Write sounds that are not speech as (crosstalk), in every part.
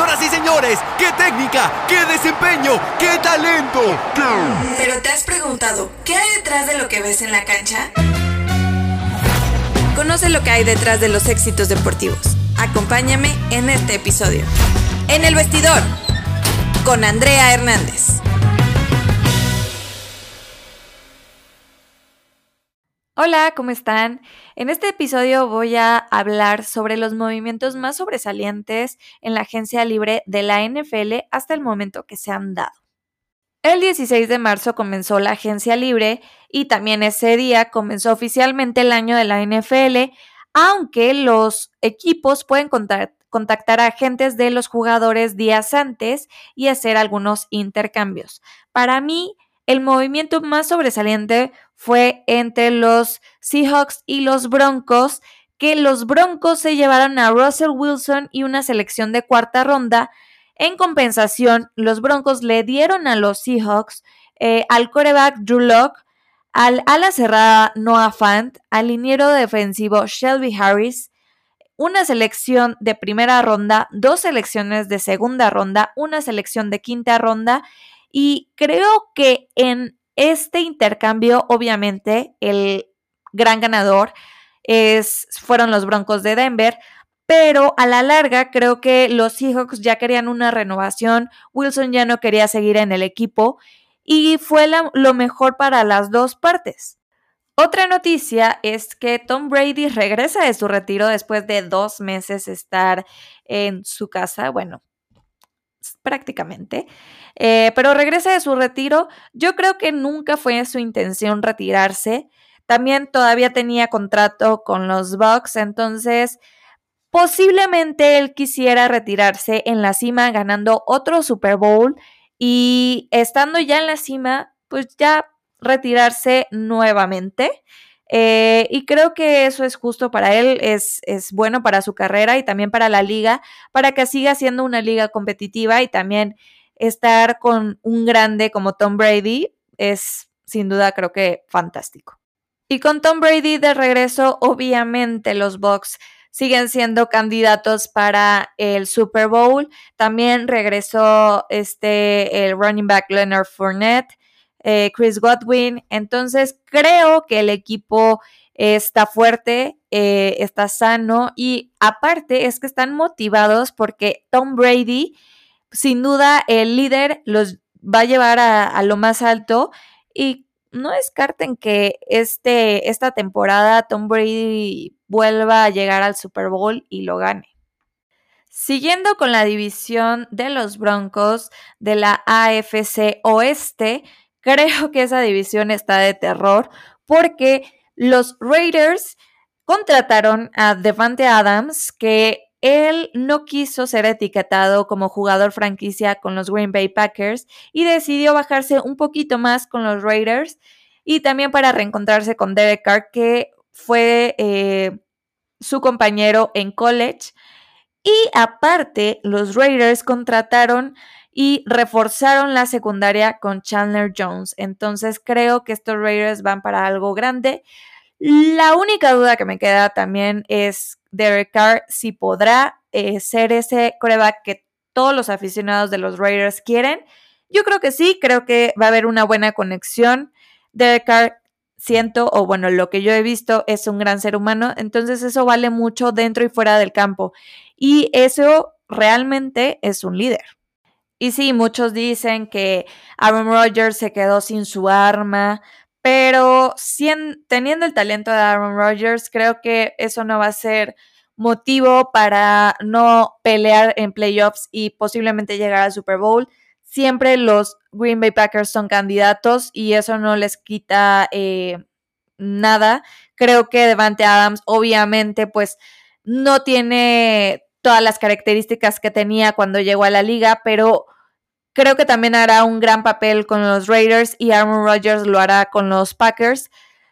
Señoras y señores, qué técnica, qué desempeño, qué talento. Pero te has preguntado, ¿qué hay detrás de lo que ves en la cancha? Conoce lo que hay detrás de los éxitos deportivos. Acompáñame en este episodio. En el vestidor, con Andrea Hernández. Hola, ¿cómo están? En este episodio voy a hablar sobre los movimientos más sobresalientes en la agencia libre de la NFL hasta el momento que se han dado. El 16 de marzo comenzó la agencia libre y también ese día comenzó oficialmente el año de la NFL, aunque los equipos pueden contactar a agentes de los jugadores días antes y hacer algunos intercambios. Para mí, el movimiento más sobresaliente fue entre los Seahawks y los Broncos, que los Broncos se llevaron a Russell Wilson y una selección de cuarta ronda. En compensación, los Broncos le dieron a los Seahawks eh, al coreback Drew Locke, al ala cerrada Noah Fant, al liniero defensivo Shelby Harris, una selección de primera ronda, dos selecciones de segunda ronda, una selección de quinta ronda y creo que en este intercambio, obviamente, el gran ganador es, fueron los Broncos de Denver, pero a la larga creo que los Seahawks ya querían una renovación, Wilson ya no quería seguir en el equipo y fue lo mejor para las dos partes. Otra noticia es que Tom Brady regresa de su retiro después de dos meses estar en su casa, bueno, prácticamente. Eh, pero regresa de su retiro. Yo creo que nunca fue su intención retirarse. También todavía tenía contrato con los Bucks, entonces posiblemente él quisiera retirarse en la cima ganando otro Super Bowl y estando ya en la cima, pues ya retirarse nuevamente. Eh, y creo que eso es justo para él, es, es, bueno para su carrera y también para la liga, para que siga siendo una liga competitiva y también estar con un grande como Tom Brady es sin duda creo que fantástico. Y con Tom Brady de regreso, obviamente los Bucks siguen siendo candidatos para el Super Bowl. También regresó este el running back Leonard Fournette. Eh, Chris Godwin. Entonces creo que el equipo está fuerte, eh, está sano y aparte es que están motivados porque Tom Brady, sin duda, el líder los va a llevar a, lo más alto y no descarten que este, esta temporada Tom Brady vuelva a llegar al Super Bowl y lo gane. Siguiendo con la división de los Broncos de la AFC Oeste, Creo que esa división está de terror porque los Raiders contrataron a Devante Adams, que él no quiso ser etiquetado como jugador franquicia con los Green Bay Packers y decidió bajarse un poquito más con los Raiders y también para reencontrarse con Derek Carr, que fue eh, su compañero en college. Y aparte, los Raiders contrataron y reforzaron la secundaria con Chandler Jones. Entonces creo que estos Raiders van para algo grande. La única duda que me queda también es Derek Carr si podrá eh, ser ese coreback que todos los aficionados de los Raiders quieren. Yo creo que sí, creo que va a haber una buena conexión. Derek Carr siento, o bueno, lo que yo he visto es un gran ser humano, entonces eso vale mucho dentro y fuera del campo. Y eso realmente es un líder. Y sí, muchos dicen que Aaron Rodgers se quedó sin su arma, pero teniendo el talento de Aaron Rodgers, creo que eso no va a ser motivo para no pelear en playoffs y posiblemente llegar al Super Bowl. Siempre los Green Bay Packers son candidatos y eso no les quita eh, nada. Creo que Devante Adams, obviamente, pues no tiene todas las características que tenía cuando llegó a la liga, pero creo que también hará un gran papel con los Raiders y Aaron Rodgers lo hará con los Packers.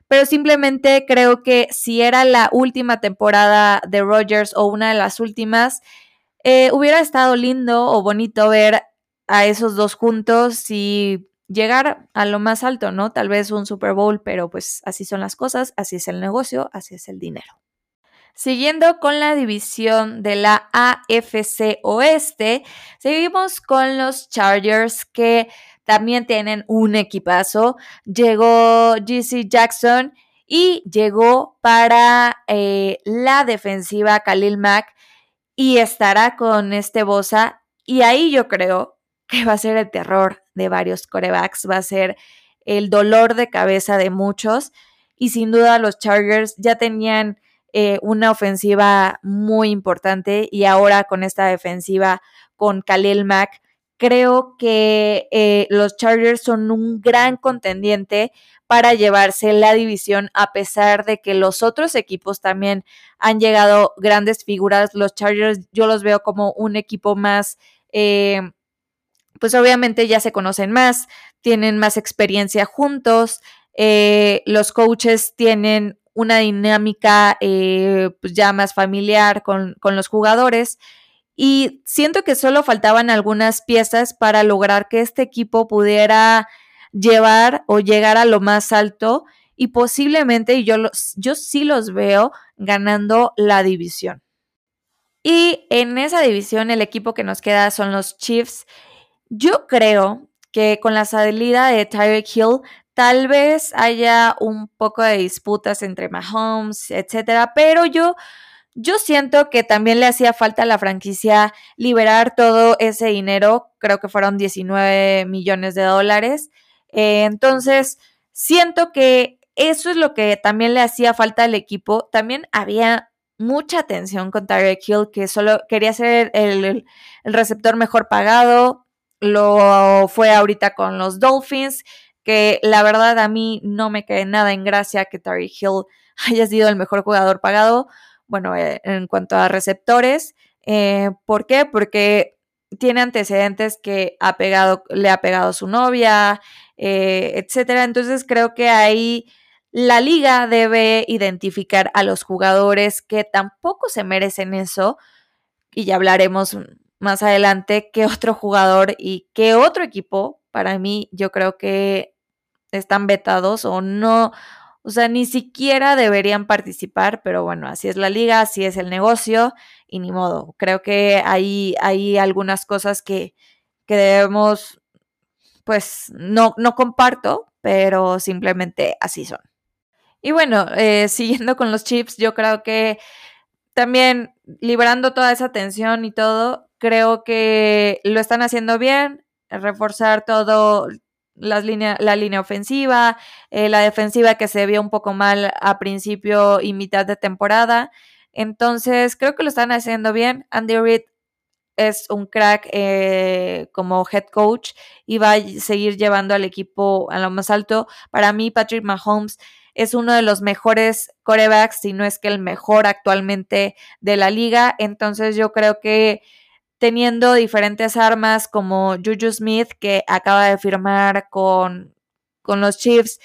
Pero simplemente creo que si era la última temporada de Rodgers o una de las últimas, eh, hubiera estado lindo o bonito ver a esos dos juntos y llegar a lo más alto, ¿no? Tal vez un Super Bowl, pero pues así son las cosas, así es el negocio, así es el dinero. Siguiendo con la división de la AFC Oeste, seguimos con los Chargers que también tienen un equipazo. Llegó GC Jackson y llegó para eh, la defensiva Khalil Mack y estará con este Bosa. Y ahí yo creo que va a ser el terror de varios corebacks, va a ser el dolor de cabeza de muchos. Y sin duda los Chargers ya tenían eh, una ofensiva muy importante y ahora con esta defensiva con Khalil Mack, creo que eh, los Chargers son un gran contendiente para llevarse la división a pesar de que los otros equipos también han llegado grandes figuras. Los Chargers yo los veo como un equipo más, eh, pues obviamente ya se conocen más, tienen más experiencia juntos, los coaches tienen una dinámica eh, pues ya más familiar con, los jugadores. Y siento que solo faltaban algunas piezas para lograr que este equipo pudiera llevar o llegar a lo más alto y posiblemente yo, yo sí los veo ganando la división. Y en esa división el equipo que nos queda son los Chiefs. Yo creo que con la salida de Tyreek Hill Tal vez haya un poco de disputas entre Mahomes, etcétera, pero yo, yo siento que también le hacía falta a la franquicia liberar todo ese dinero, creo que fueron 19 millones de dólares. Eh, entonces, siento que eso es lo que también le hacía falta al equipo. También había mucha tensión con Tyreek Hill, que solo quería ser el, el, receptor mejor pagado. Lo fue ahorita con los Dolphins que la verdad a mí no me quede nada en gracia que Tari Hill (laughs) haya sido el mejor jugador pagado, bueno, eh, en cuanto a receptores. Eh, ¿Por qué? Porque tiene antecedentes que ha pegado, le ha pegado su novia, eh, etcétera. Entonces creo que ahí la liga debe identificar a los jugadores que tampoco se merecen eso. Y ya hablaremos más adelante qué otro jugador y qué otro equipo, para mí, yo creo que están vetados o no, o sea, ni siquiera deberían participar, pero bueno, así es la liga, así es el negocio y ni modo. Creo que hay, hay algunas cosas que, que debemos, pues no, no comparto, pero simplemente así son. Y bueno, eh, siguiendo con los chips, yo creo que también liberando toda esa tensión y todo, creo que lo están haciendo bien, reforzar todo, las la línea ofensiva, eh, la defensiva que se vio un poco mal a principio y mitad de temporada. Entonces, creo que lo están haciendo bien. Andy Reid es un crack eh, como head coach y va a seguir llevando al equipo a lo más alto. Para mí, Patrick Mahomes es uno de los mejores corebacks, si no es que el mejor actualmente de la liga. Entonces, yo creo que teniendo diferentes armas como Juju Smith, que acaba de firmar con, con los Chiefs.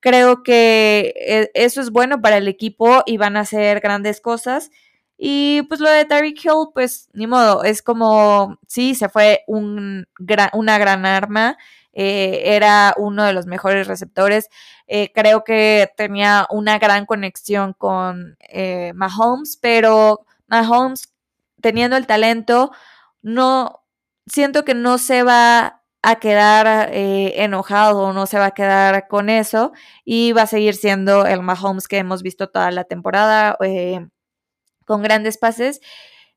Creo que e, eso es bueno para el equipo y van a hacer grandes cosas. Y pues lo de Tyreek Hill, pues ni modo, es como, sí, se fue un una gran arma, eh, era uno de los mejores receptores, eh, creo que tenía una gran conexión con eh, Mahomes, pero Mahomes teniendo el talento, no, siento que no se va a quedar eh, enojado, no se va a quedar con eso y va a seguir siendo el Mahomes que hemos visto toda la temporada eh, con grandes pases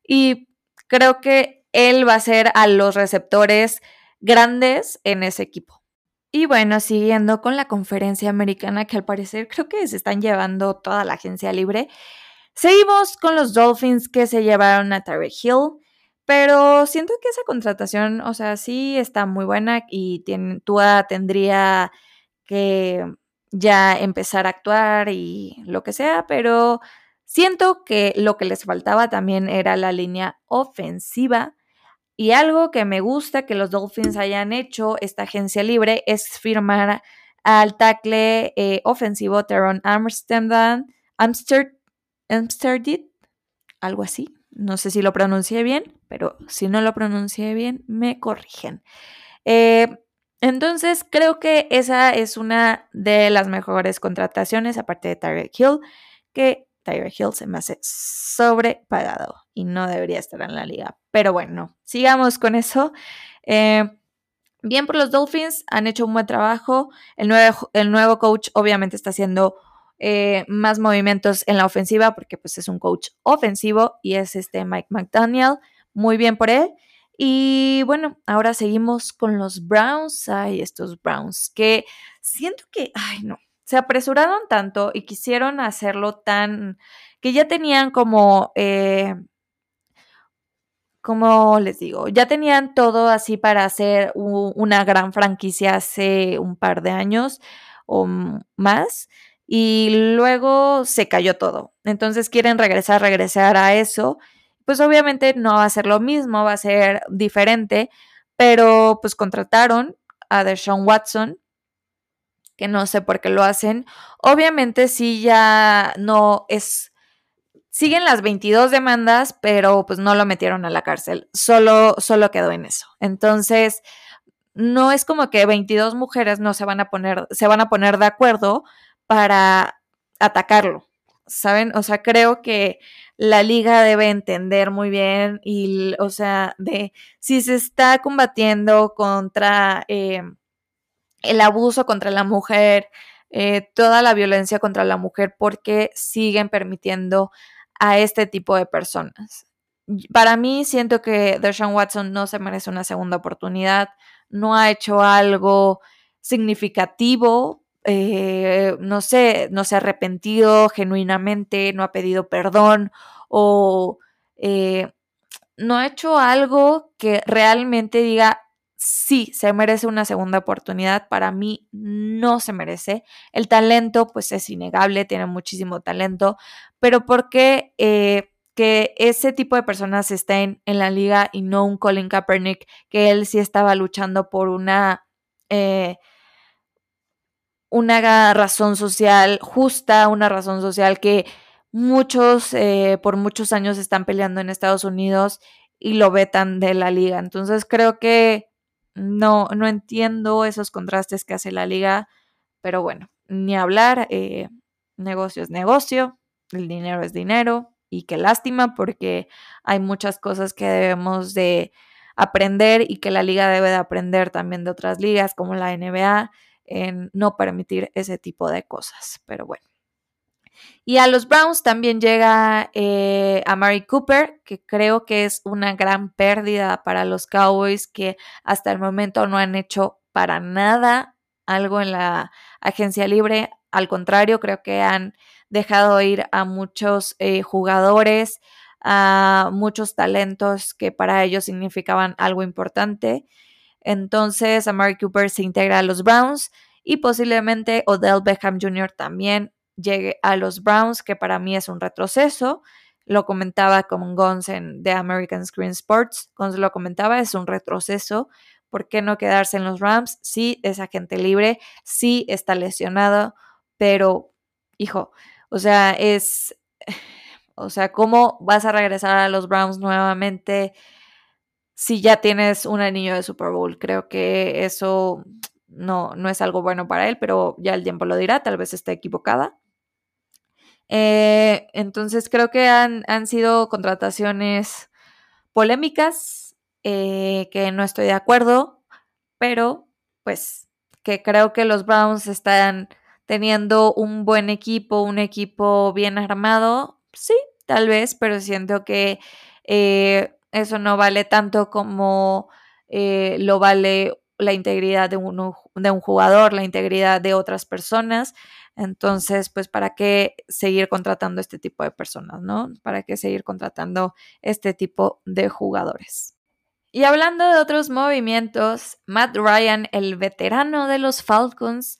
y creo que él va a ser a los receptores grandes en ese equipo. Y bueno, siguiendo con la conferencia americana que al parecer creo que se están llevando toda la agencia libre, seguimos con los Dolphins que se llevaron a Tarek Hill. Pero siento que esa contratación, o sea, sí está muy buena y tiene, Tua tendría que ya empezar a actuar y lo que sea, pero siento que lo que les faltaba también era la línea ofensiva. Y algo que me gusta que los Dolphins hayan hecho esta agencia libre es firmar al tackle eh, ofensivo Teron Amsterdam, Amsterdam, algo así. No sé si lo pronuncié bien, pero si no lo pronuncié bien, me corrigen. Eh, entonces, creo que esa es una de las mejores contrataciones, aparte de Target Hill, que Tyre Hill se me hace sobrepagado y no debería estar en la liga. Pero bueno, sigamos con eso. Eh, bien por los Dolphins, han hecho un buen trabajo. El nuevo, el nuevo coach obviamente está haciendo eh, más movimientos en la ofensiva porque pues es un coach ofensivo y es este Mike McDaniel. Muy bien por él. Y bueno, ahora seguimos con los Browns. Ay, estos Browns que siento que, ay no, se apresuraron tanto y quisieron hacerlo tan, que ya tenían como, eh, como les digo, ya tenían todo así para hacer una gran franquicia hace un par de años o más y luego se cayó todo. Entonces quieren regresar, regresar a eso. Pues obviamente no va a ser lo mismo, va a ser diferente, pero pues contrataron a Deshaun Watson, que no sé por qué lo hacen. Obviamente sí ya no es siguen las 22 demandas, pero pues no lo metieron a la cárcel, solo solo quedó en eso. Entonces, no es como que 22 mujeres no se van a poner se van a poner de acuerdo para atacarlo, ¿saben? O sea, creo que la liga debe entender muy bien y, o sea, de si se está combatiendo contra eh, el abuso contra la mujer, eh, toda la violencia contra la mujer, porque siguen permitiendo a este tipo de personas. Para mí, siento que Deshaun Watson no se merece una segunda oportunidad, no ha hecho algo significativo eh, no sé, no se ha arrepentido genuinamente, no ha pedido perdón o eh, no ha hecho algo que realmente diga, sí, se merece una segunda oportunidad. Para mí no se merece. El talento, pues es innegable, tiene muchísimo talento, pero ¿por qué eh, que ese tipo de personas estén en la liga y no un Colin Kaepernick, que él sí estaba luchando por una una razón social justa, una razón social que muchos eh, por muchos años están peleando en Estados Unidos y lo vetan de la liga. Entonces creo que no, no entiendo esos contrastes que hace la liga, pero bueno, ni hablar, eh, negocio es negocio, el dinero es dinero y qué lástima porque hay muchas cosas que debemos de aprender y que la liga debe de aprender también de otras ligas como la NBA en no permitir ese tipo de cosas. Pero bueno. Y a los Browns también llega eh, a Mary Cooper, que creo que es una gran pérdida para los Cowboys, que hasta el momento no han hecho para nada algo en la agencia libre. Al contrario, creo que han dejado ir a muchos eh, jugadores, a muchos talentos que para ellos significaban algo importante. Entonces, Amari Cooper se integra a los Browns y posiblemente Odell Beckham Jr. también llegue a los Browns, que para mí es un retroceso. Lo comentaba con Gons en The American Screen Sports. Gons lo comentaba, es un retroceso. ¿Por qué no quedarse en los Rams? Sí, es agente libre, sí está lesionado, pero, hijo, o sea, es, (sighs) o sea, ¿cómo vas a regresar a los Browns nuevamente? Si ya tienes un anillo de Super Bowl. Creo que eso no, no es algo bueno para él, pero ya el tiempo lo dirá, tal vez esté equivocada. Eh, entonces creo que han, han, sido contrataciones polémicas, eh, que no estoy de acuerdo, pero pues que creo que los Browns están teniendo un buen equipo, un equipo bien armado, sí, tal vez, pero siento que eh, eso no vale tanto como eh, lo vale la integridad de, de un jugador, la integridad de otras personas. Entonces, pues, ¿para qué seguir contratando este tipo de personas, no? ¿Para qué seguir contratando este tipo de jugadores? Y hablando de otros movimientos, Matt Ryan, el veterano de los Falcons,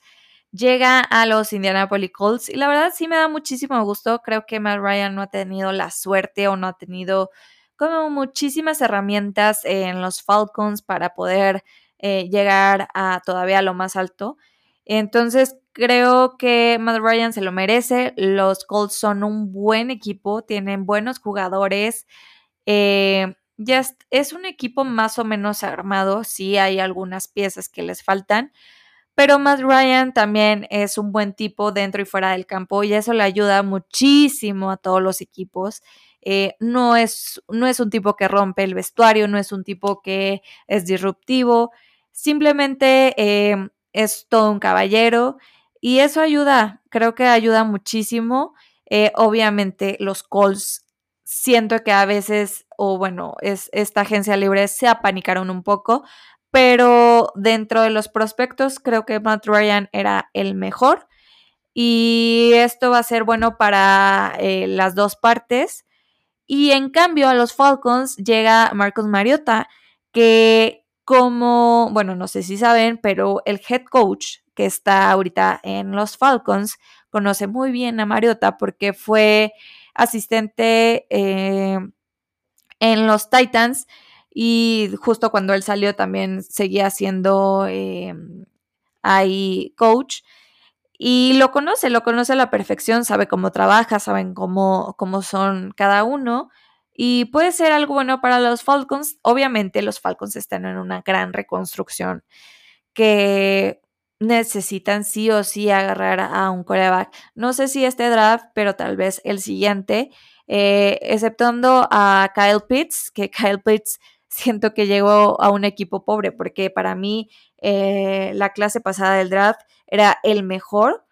llega a los Indianapolis Colts y la verdad sí me da muchísimo gusto. Creo que Matt Ryan no ha tenido la suerte o no ha tenido como muchísimas herramientas en los Falcons para poder eh, llegar a todavía lo más alto. Entonces creo que Matt Ryan se lo merece. Los Colts son un buen equipo, tienen buenos jugadores. Eh, es un equipo más o menos armado, sí hay algunas piezas que les faltan, pero Matt Ryan también es un buen tipo dentro y fuera del campo y eso le ayuda muchísimo a todos los equipos. Eh, no, es, no es un tipo que rompe el vestuario, no es un tipo que es disruptivo, simplemente eh, es todo un caballero y eso ayuda, creo que ayuda muchísimo. Eh, obviamente los calls siento que a veces, o bueno, es, esta agencia libre se apanicaron un poco, pero dentro de los prospectos creo que Matt Ryan era el mejor y esto va a ser bueno para eh, las dos partes. Y en cambio a los Falcons llega Marcos Mariota, que como, bueno, no sé si saben, pero el head coach que está ahorita en los Falcons conoce muy bien a Mariota porque fue asistente eh, en los Titans y justo cuando él salió también seguía siendo eh, ahí coach. Y lo conoce, lo conoce a la perfección, sabe cómo trabaja, saben cómo, cómo son cada uno. Y puede ser algo bueno para los Falcons. Obviamente los Falcons están en una gran reconstrucción que necesitan sí o sí agarrar a un coreback. No sé si este draft, pero tal vez el siguiente, eh, exceptuando a Kyle Pitts, que (laughs) Kyle Pitts siento que llegó a un equipo pobre, porque para mí eh, la clase pasada del draft era el mejor,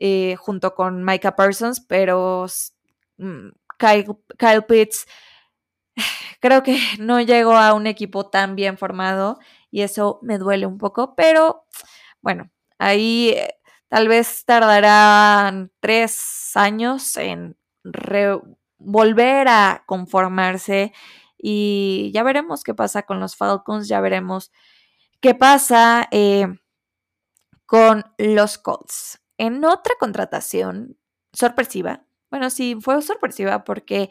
eh, junto con Micah Parsons, pero mm, Kyle, Pitts (sighs) creo que (laughs) no llegó a un equipo tan bien formado y eso me duele un poco, pero (tsk) bueno, ahí eh, tal vez tardarán tres años en volver a conformarse y ya veremos qué pasa con los Falcons, ya veremos qué pasa eh, con los Colts. En otra contratación sorpresiva, bueno, sí, fue sorpresiva porque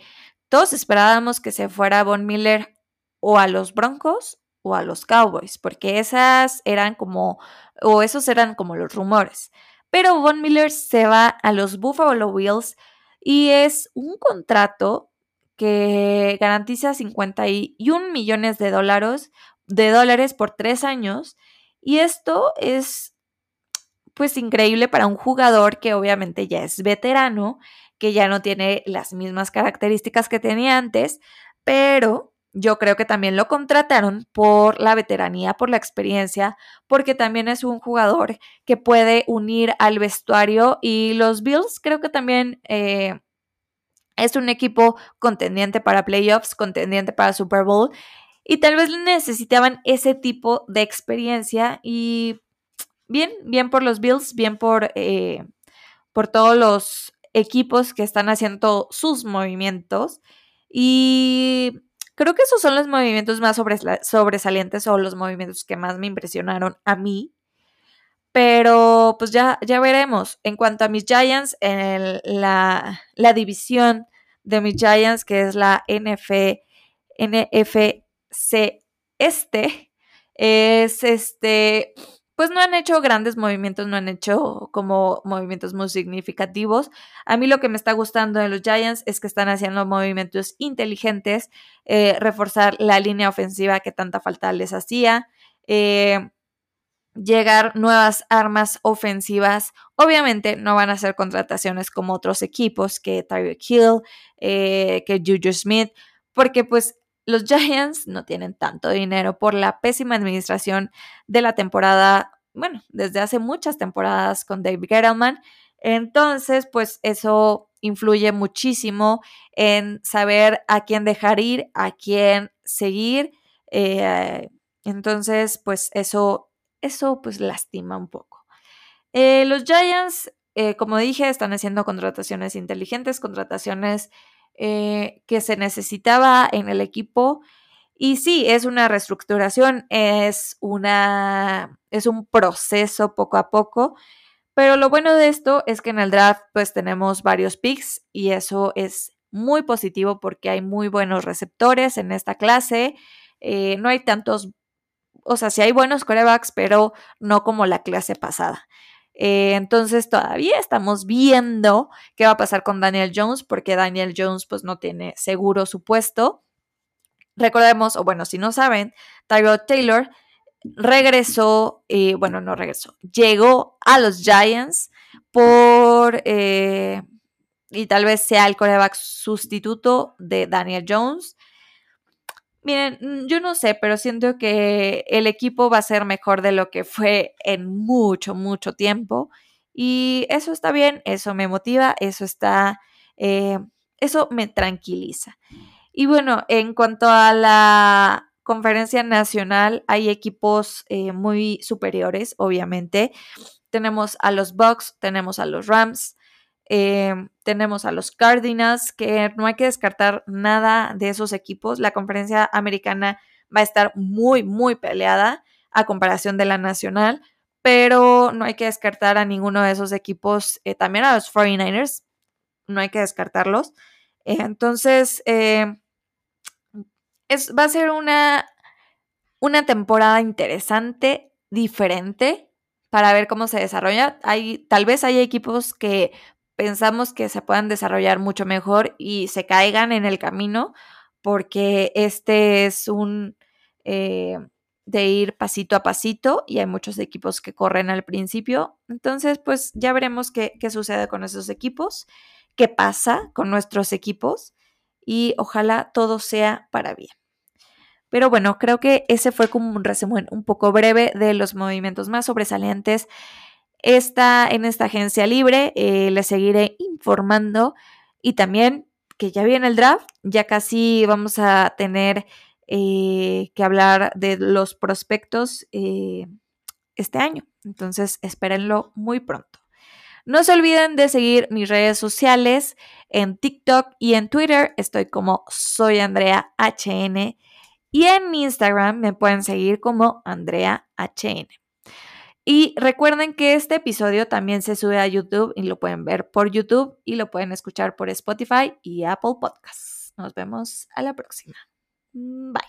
todos esperábamos que se fuera Von Miller o a los Broncos o a los Cowboys, porque esas eran como, o esos eran como los rumores. Pero Von Miller se va a los Buffalo Bills y es un contrato que garantiza 51 millones de dólares, de dólares por tres años. Y esto es pues increíble para un jugador que obviamente ya es veterano, que ya no tiene las mismas características que tenía antes, pero yo creo que también lo contrataron por la veteranía, por la experiencia, porque también es un jugador que puede unir al vestuario y los Bills creo que también eh, es un equipo contendiente para playoffs, contendiente para Super Bowl y tal vez necesitaban ese tipo de experiencia y bien, bien por los Bills, bien por, eh, por todos los equipos que están haciendo sus movimientos y creo que esos son los movimientos más sobresalientes o los movimientos que más me impresionaron a mí. Pero pues ya, ya veremos. En cuanto a mis Giants, en la, la, división de mis Giants, que es la NF, NFC este, es este, pues no han hecho grandes movimientos, no han hecho como movimientos muy significativos. A mí lo que me está gustando de los Giants es que están haciendo movimientos inteligentes, eh, reforzar la línea ofensiva que tanta falta les hacía. Eh, llegar nuevas armas ofensivas. Obviamente no van a ser contrataciones como otros equipos, que Tyreek Hill, eh, que Juju Smith, porque pues los Giants no tienen tanto dinero por la pésima administración de la temporada, bueno, desde hace muchas temporadas con David Gettleman. Entonces, pues eso influye muchísimo en saber a quién dejar ir, a quién seguir. Eh, entonces, pues eso eso pues lastima un poco. Eh, los Giants, eh, como dije, están haciendo contrataciones inteligentes, contrataciones eh, que se necesitaba en el equipo. Y sí, es una reestructuración, es, una, es un proceso poco a poco, pero lo bueno de esto es que en el draft pues tenemos varios picks y eso es muy positivo porque hay muy buenos receptores en esta clase, no hay tantos o sea, sí hay buenos corebacks, pero no como la clase pasada. Eh, entonces todavía estamos viendo qué va a pasar con Daniel Jones, porque Daniel Jones pues no tiene seguro su puesto. Recordemos, o bueno, si no saben, Tyrod Taylor regresó, eh, bueno, no regresó, llegó a los Giants por, eh, y tal vez sea el coreback sustituto de Daniel Jones. Miren, mm, yo no sé, pero siento que el equipo va a ser mejor de lo que fue en mucho, mucho tiempo. Y eso está bien, eso me motiva, eso está, eh, eso me tranquiliza. Y bueno, en cuanto a la conferencia nacional, hay equipos eh, muy superiores, obviamente. Tenemos a los Bucks, tenemos a los Rams, Em, tenemos a los Cardinals, que no hay que descartar nada de esos equipos. La conferencia americana va a estar muy, muy peleada a comparación de la nacional, pero no hay que descartar a ninguno de esos equipos. Eh, también a los 49ers, no hay que descartarlos. Entonces, em, es, va a ser una, una temporada interesante, diferente, para ver cómo se desarrolla. Hay, tal vez hay equipos que pensamos que se puedan desarrollar mucho mejor y se caigan en el camino, porque este es un eh, de ir pasito a pasito y hay muchos equipos que corren al principio. Entonces, pues ya veremos qué, qué sucede con esos equipos, qué pasa con nuestros equipos y ojalá todo sea para bien. Pero bueno, creo que ese fue como un resumen un poco breve de los movimientos más sobresalientes Está en esta agencia libre, eh, les seguiré informando y también que ya viene el draft, ya casi vamos a tener eh, que hablar de los prospectos eh, este año. Entonces, espérenlo muy pronto. No se olviden de seguir mis redes sociales en TikTok y en Twitter. Estoy como soy Andrea HN y en Instagram me pueden seguir como Andrea HN. Y recuerden que este episodio también se sube a YouTube y lo pueden ver por YouTube y lo pueden escuchar por Spotify y Apple Podcasts. Nos vemos a la próxima. Bye.